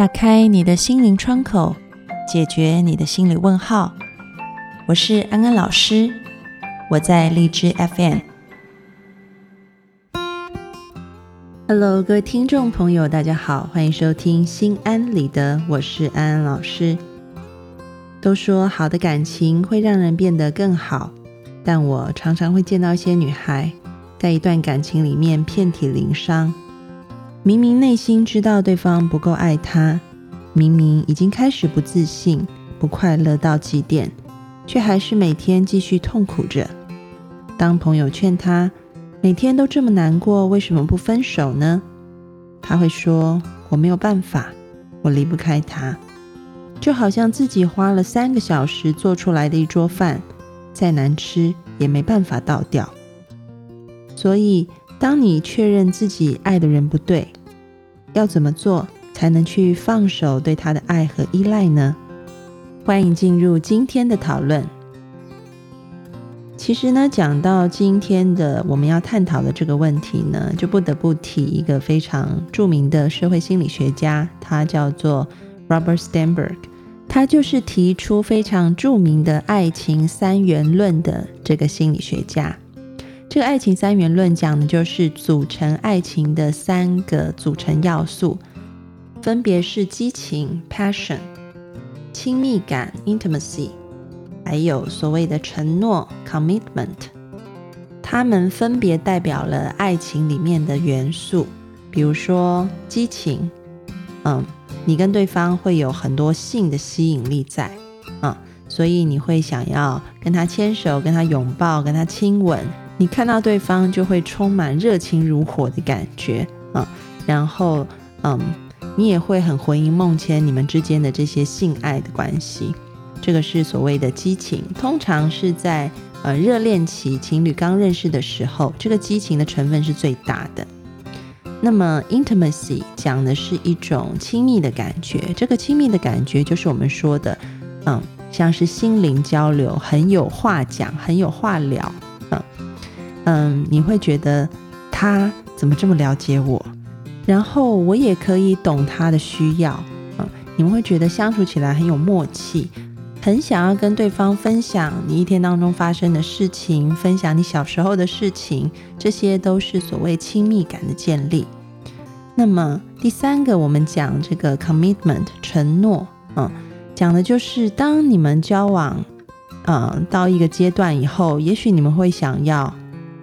打开你的心灵窗口，解决你的心理问号。我是安安老师，我在荔枝 FM。Hello，各位听众朋友，大家好，欢迎收听心安理得，我是安安老师。都说好的感情会让人变得更好，但我常常会见到一些女孩，在一段感情里面遍体鳞伤。明明内心知道对方不够爱他，明明已经开始不自信、不快乐到极点，却还是每天继续痛苦着。当朋友劝他每天都这么难过，为什么不分手呢？他会说：“我没有办法，我离不开他。”就好像自己花了三个小时做出来的一桌饭，再难吃也没办法倒掉。所以。当你确认自己爱的人不对，要怎么做才能去放手对他的爱和依赖呢？欢迎进入今天的讨论。其实呢，讲到今天的我们要探讨的这个问题呢，就不得不提一个非常著名的社会心理学家，他叫做 Robert Sternberg，他就是提出非常著名的爱情三元论的这个心理学家。这个爱情三元论讲的就是组成爱情的三个组成要素，分别是激情 （passion）、亲密感 （intimacy），还有所谓的承诺 （commitment）。它们分别代表了爱情里面的元素。比如说激情，嗯，你跟对方会有很多性的吸引力在，嗯，所以你会想要跟他牵手、跟他拥抱、跟他亲吻。你看到对方就会充满热情如火的感觉啊，然后嗯，你也会很魂萦梦牵你们之间的这些性爱的关系，这个是所谓的激情，通常是在呃热恋期情侣刚认识的时候，这个激情的成分是最大的。那么 intimacy 讲的是一种亲密的感觉，这个亲密的感觉就是我们说的嗯，像是心灵交流，很有话讲，很有话聊。嗯，你会觉得他怎么这么了解我？然后我也可以懂他的需要。嗯，你们会觉得相处起来很有默契，很想要跟对方分享你一天当中发生的事情，分享你小时候的事情，这些都是所谓亲密感的建立。那么第三个，我们讲这个 commitment 承诺，嗯，讲的就是当你们交往，嗯，到一个阶段以后，也许你们会想要。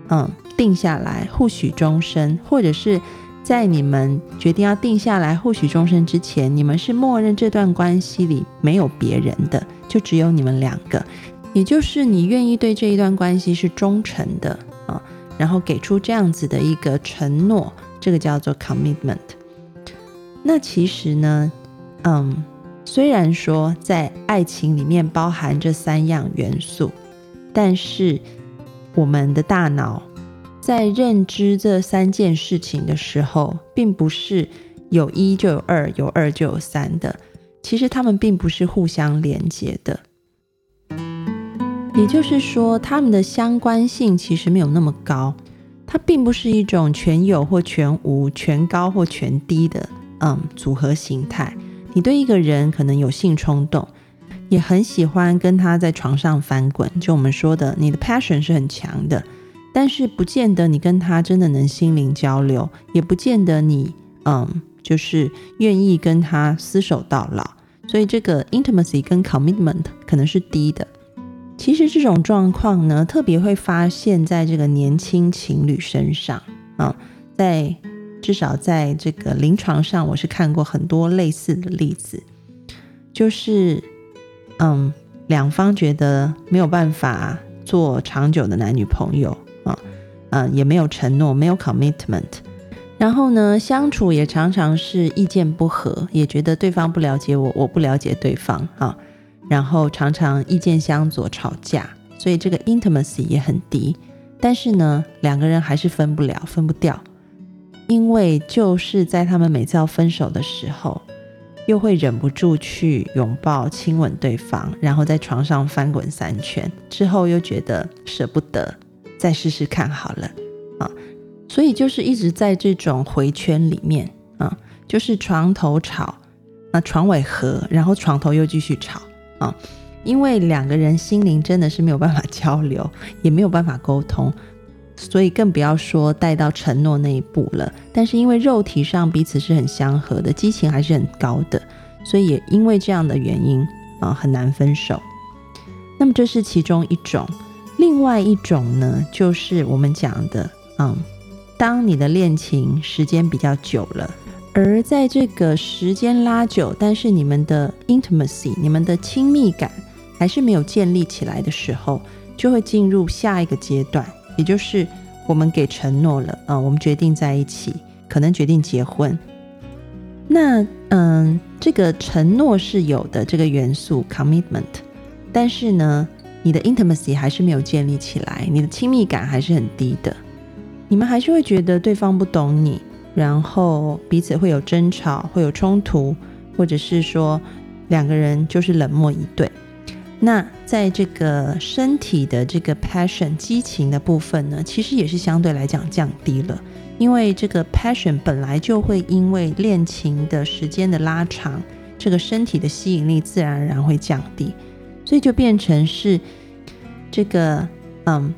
嗯，定下来互许终身，或者是在你们决定要定下来互许终身之前，你们是默认这段关系里没有别人的，就只有你们两个，也就是你愿意对这一段关系是忠诚的啊，然后给出这样子的一个承诺，这个叫做 commitment。那其实呢，嗯，虽然说在爱情里面包含这三样元素，但是。我们的大脑在认知这三件事情的时候，并不是有一就有二，有二就有三的。其实它们并不是互相连接的，也就是说，它们的相关性其实没有那么高。它并不是一种全有或全无、全高或全低的嗯组合形态。你对一个人可能有性冲动。也很喜欢跟他在床上翻滚，就我们说的，你的 passion 是很强的，但是不见得你跟他真的能心灵交流，也不见得你嗯就是愿意跟他厮守到老，所以这个 intimacy 跟 commitment 可能是低的。其实这种状况呢，特别会发现在这个年轻情侣身上啊，在至少在这个临床上，我是看过很多类似的例子，就是。嗯，两方觉得没有办法做长久的男女朋友啊，嗯，也没有承诺，没有 commitment，然后呢，相处也常常是意见不合，也觉得对方不了解我，我不了解对方啊，然后常常意见相左，吵架，所以这个 intimacy 也很低。但是呢，两个人还是分不了，分不掉，因为就是在他们每次要分手的时候。又会忍不住去拥抱、亲吻对方，然后在床上翻滚三圈，之后又觉得舍不得，再试试看好了啊。所以就是一直在这种回圈里面啊，就是床头吵，那床尾和，然后床头又继续吵啊，因为两个人心灵真的是没有办法交流，也没有办法沟通，所以更不要说带到承诺那一步了。但是因为肉体上彼此是很相合的，激情还是很高的，所以也因为这样的原因啊，很难分手。那么这是其中一种，另外一种呢，就是我们讲的，嗯，当你的恋情时间比较久了。而在这个时间拉久，但是你们的 intimacy，你们的亲密感还是没有建立起来的时候，就会进入下一个阶段，也就是我们给承诺了，啊，我们决定在一起，可能决定结婚。那，嗯，这个承诺是有的这个元素 commitment，但是呢，你的 intimacy 还是没有建立起来，你的亲密感还是很低的，你们还是会觉得对方不懂你。然后彼此会有争吵，会有冲突，或者是说两个人就是冷漠以对。那在这个身体的这个 passion 激情的部分呢，其实也是相对来讲降低了，因为这个 passion 本来就会因为恋情的时间的拉长，这个身体的吸引力自然而然会降低，所以就变成是这个嗯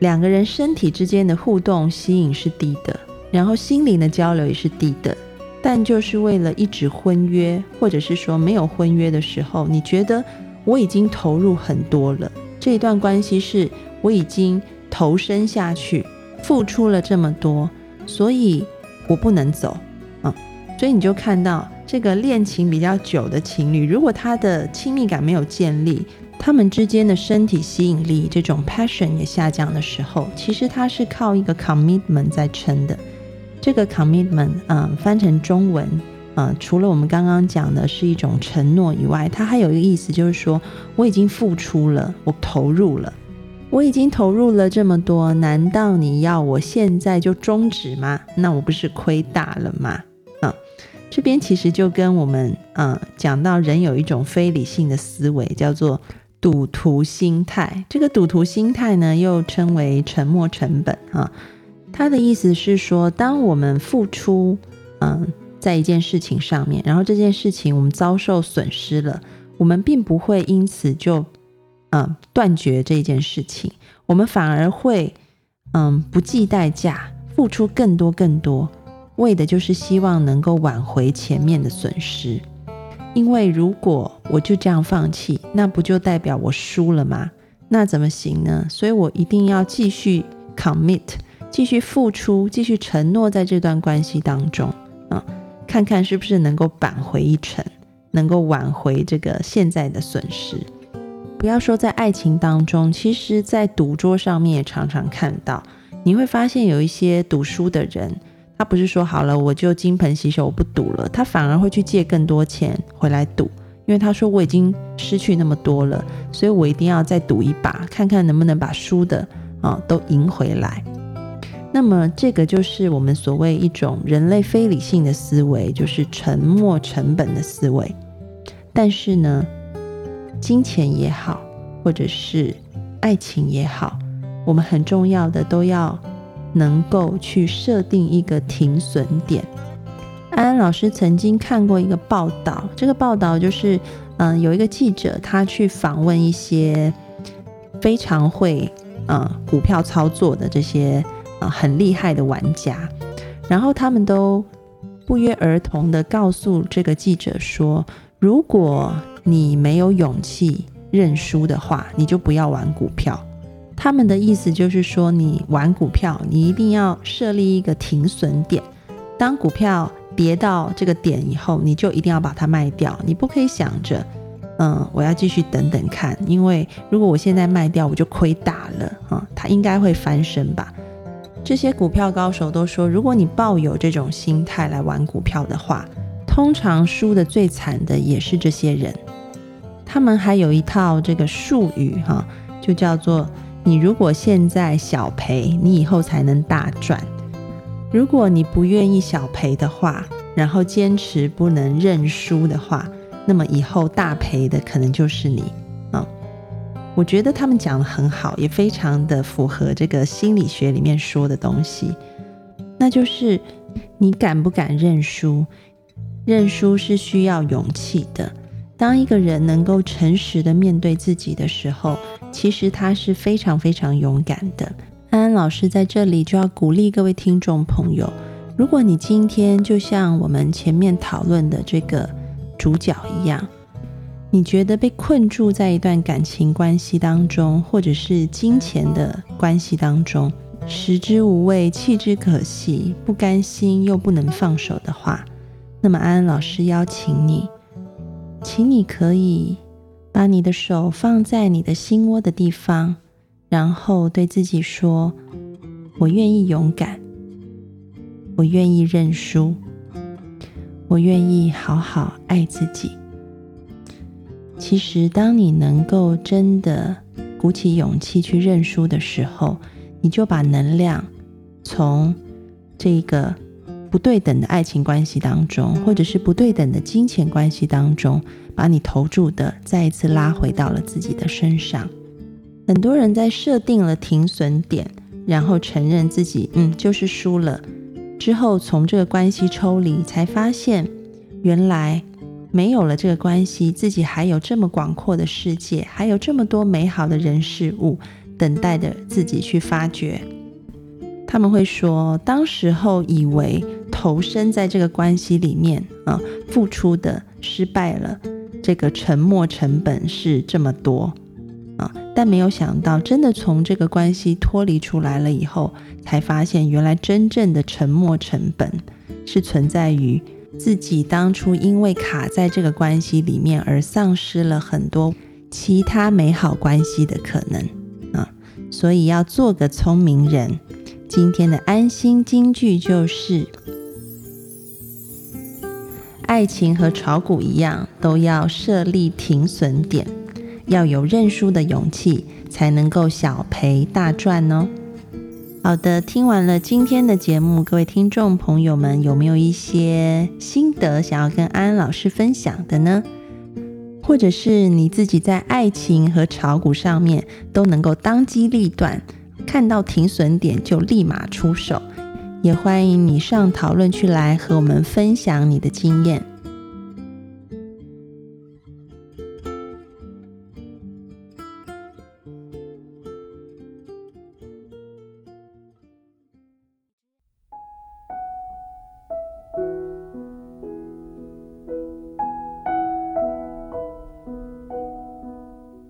两个人身体之间的互动吸引是低的。然后心灵的交流也是低的，但就是为了一直婚约，或者是说没有婚约的时候，你觉得我已经投入很多了，这一段关系是我已经投身下去，付出了这么多，所以我不能走，嗯，所以你就看到这个恋情比较久的情侣，如果他的亲密感没有建立。他们之间的身体吸引力，这种 passion 也下降的时候，其实他是靠一个 commitment 在撑的。这个 commitment，嗯，翻成中文，嗯，除了我们刚刚讲的是一种承诺以外，它还有一个意思，就是说我已经付出了，我投入了，我已经投入了这么多，难道你要我现在就终止吗？那我不是亏大了吗？啊，这边其实就跟我们，嗯，讲到人有一种非理性的思维，叫做赌徒心态。这个赌徒心态呢，又称为沉没成本，啊。他的意思是说，当我们付出，嗯，在一件事情上面，然后这件事情我们遭受损失了，我们并不会因此就，嗯，断绝这件事情，我们反而会，嗯，不计代价付出更多更多，为的就是希望能够挽回前面的损失。因为如果我就这样放弃，那不就代表我输了吗？那怎么行呢？所以我一定要继续 commit。继续付出，继续承诺，在这段关系当中，看看是不是能够扳回一城，能够挽回这个现在的损失。不要说在爱情当中，其实在赌桌上面也常常看到，你会发现有一些赌输的人，他不是说好了我就金盆洗手我不赌了，他反而会去借更多钱回来赌，因为他说我已经失去那么多了，所以我一定要再赌一把，看看能不能把输的啊都赢回来。那么，这个就是我们所谓一种人类非理性的思维，就是沉没成本的思维。但是呢，金钱也好，或者是爱情也好，我们很重要的都要能够去设定一个停损点。安安老师曾经看过一个报道，这个报道就是，嗯，有一个记者他去访问一些非常会嗯股票操作的这些。啊，很厉害的玩家，然后他们都不约而同的告诉这个记者说：“如果你没有勇气认输的话，你就不要玩股票。”他们的意思就是说，你玩股票，你一定要设立一个停损点。当股票跌到这个点以后，你就一定要把它卖掉。你不可以想着，嗯，我要继续等等看，因为如果我现在卖掉，我就亏大了啊。它应该会翻身吧。这些股票高手都说，如果你抱有这种心态来玩股票的话，通常输的最惨的也是这些人。他们还有一套这个术语哈，就叫做：你如果现在小赔，你以后才能大赚；如果你不愿意小赔的话，然后坚持不能认输的话，那么以后大赔的可能就是你。我觉得他们讲的很好，也非常的符合这个心理学里面说的东西，那就是你敢不敢认输？认输是需要勇气的。当一个人能够诚实的面对自己的时候，其实他是非常非常勇敢的。安安老师在这里就要鼓励各位听众朋友：如果你今天就像我们前面讨论的这个主角一样，你觉得被困住在一段感情关系当中，或者是金钱的关系当中，食之无味，弃之可惜，不甘心又不能放手的话，那么安安老师邀请你，请你可以把你的手放在你的心窝的地方，然后对自己说：“我愿意勇敢，我愿意认输，我愿意好好爱自己。”其实，当你能够真的鼓起勇气去认输的时候，你就把能量从这个不对等的爱情关系当中，或者是不对等的金钱关系当中，把你投注的再一次拉回到了自己的身上。很多人在设定了停损点，然后承认自己嗯就是输了之后，从这个关系抽离，才发现原来。没有了这个关系，自己还有这么广阔的世界，还有这么多美好的人事物等待着自己去发掘。他们会说，当时候以为投身在这个关系里面啊，付出的失败了，这个沉没成本是这么多啊，但没有想到，真的从这个关系脱离出来了以后，才发现原来真正的沉没成本是存在于。自己当初因为卡在这个关系里面，而丧失了很多其他美好关系的可能啊！所以要做个聪明人。今天的安心金句就是：爱情和炒股一样，都要设立停损点，要有认输的勇气，才能够小赔大赚哦。好的，听完了今天的节目，各位听众朋友们有没有一些心得想要跟安安老师分享的呢？或者是你自己在爱情和炒股上面都能够当机立断，看到停损点就立马出手，也欢迎你上讨论区来和我们分享你的经验。